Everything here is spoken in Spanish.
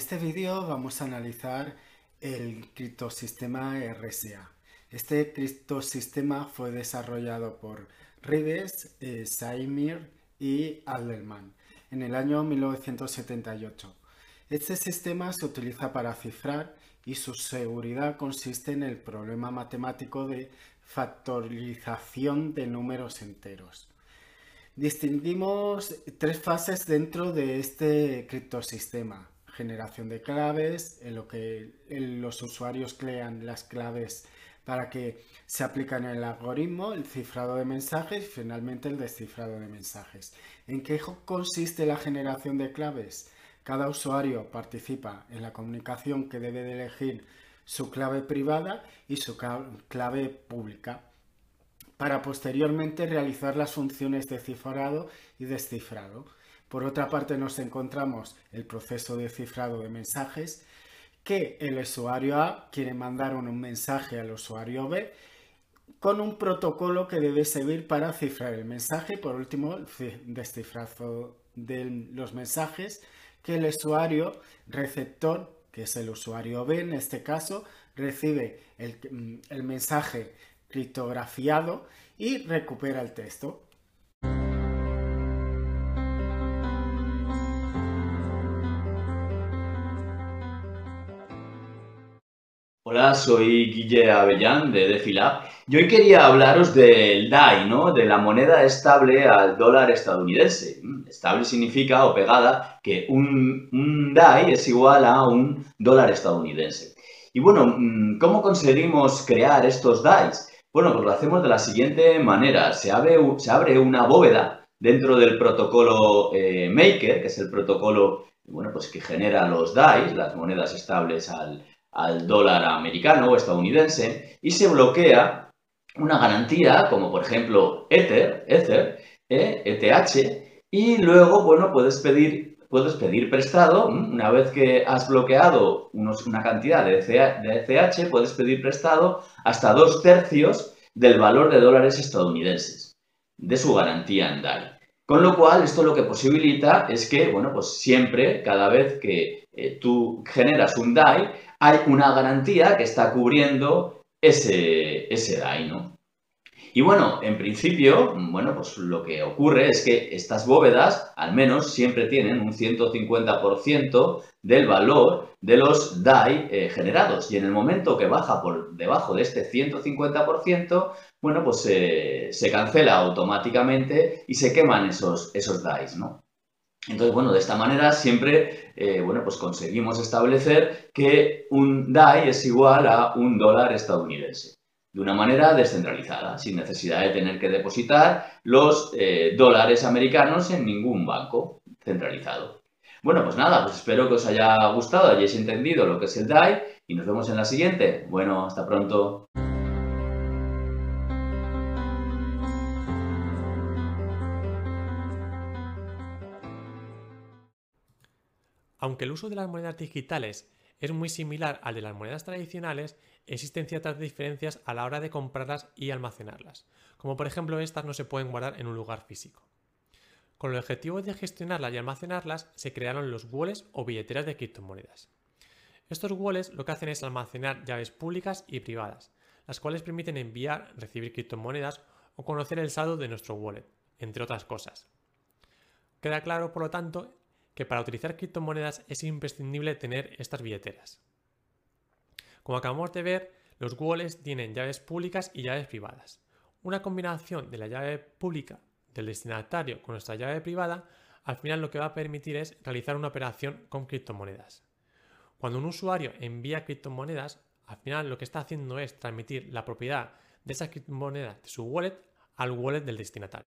Este vídeo vamos a analizar el criptosistema RSA. Este criptosistema fue desarrollado por Rives, eh, Saimir y Alderman en el año 1978. Este sistema se utiliza para cifrar y su seguridad consiste en el problema matemático de factorización de números enteros. Distinguimos tres fases dentro de este criptosistema generación de claves, en lo que los usuarios crean las claves para que se aplican el algoritmo, el cifrado de mensajes y finalmente el descifrado de mensajes. ¿En qué consiste la generación de claves? Cada usuario participa en la comunicación que debe de elegir su clave privada y su clave pública para posteriormente realizar las funciones de cifrado y descifrado. Por otra parte nos encontramos el proceso de cifrado de mensajes que el usuario A quiere mandar un mensaje al usuario B con un protocolo que debe servir para cifrar el mensaje. Por último, el descifrado de los mensajes que el usuario receptor, que es el usuario B en este caso, recibe el, mm, el mensaje criptografiado y recupera el texto. Hola, soy Guille Avellán de DefiLab y hoy quería hablaros del DAI, ¿no? De la moneda estable al dólar estadounidense. Estable significa, o pegada, que un, DAI es igual a un dólar estadounidense. Y bueno, mm, ¿cómo conseguimos crear estos DAIs? Bueno, pues lo hacemos de la siguiente manera. Se abre, se abre una bóveda dentro del protocolo eh, Maker, que es el protocolo bueno, pues que genera los DAIs, las monedas estables al, al dólar americano o estadounidense y se bloquea una garantía como por ejemplo Ether, Ether, ETH e y luego, bueno, puedes pedir, puedes pedir prestado, una vez que has bloqueado unos, una cantidad de, ETH, puedes pedir prestado hasta dos tercios del valor de dólares estadounidenses de su garantía en DAI. Con lo cual, esto lo que posibilita es que, bueno, pues siempre, cada vez que eh, tú generas un DAI, hay una garantía que está cubriendo ese, ese DAI, ¿no? Y bueno, en principio, bueno, pues lo que ocurre es que estas bóvedas, al menos, siempre tienen un 150% del valor de los DAI eh, generados. Y en el momento que baja por debajo de este 150%, bueno, pues se cancela automáticamente y se queman esos, esos DAIs, ¿no? Entonces, bueno, de esta manera siempre, eh, bueno, pues conseguimos establecer que un DAI es igual a un dólar estadounidense, de una manera descentralizada, sin necesidad de tener que depositar los eh, dólares americanos en ningún banco centralizado. Bueno, pues nada, pues espero que os haya gustado, hayáis entendido lo que es el DAI y nos vemos en la siguiente. Bueno, hasta pronto. Aunque el uso de las monedas digitales es muy similar al de las monedas tradicionales, existen ciertas diferencias a la hora de comprarlas y almacenarlas, como por ejemplo estas no se pueden guardar en un lugar físico. Con el objetivo de gestionarlas y almacenarlas, se crearon los wallets o billeteras de criptomonedas. Estos wallets lo que hacen es almacenar llaves públicas y privadas, las cuales permiten enviar, recibir criptomonedas o conocer el saldo de nuestro wallet, entre otras cosas. Queda claro, por lo tanto, que para utilizar criptomonedas es imprescindible tener estas billeteras. Como acabamos de ver, los wallets tienen llaves públicas y llaves privadas. Una combinación de la llave pública del destinatario con nuestra llave privada, al final lo que va a permitir es realizar una operación con criptomonedas. Cuando un usuario envía criptomonedas, al final lo que está haciendo es transmitir la propiedad de esa criptomoneda de su wallet al wallet del destinatario.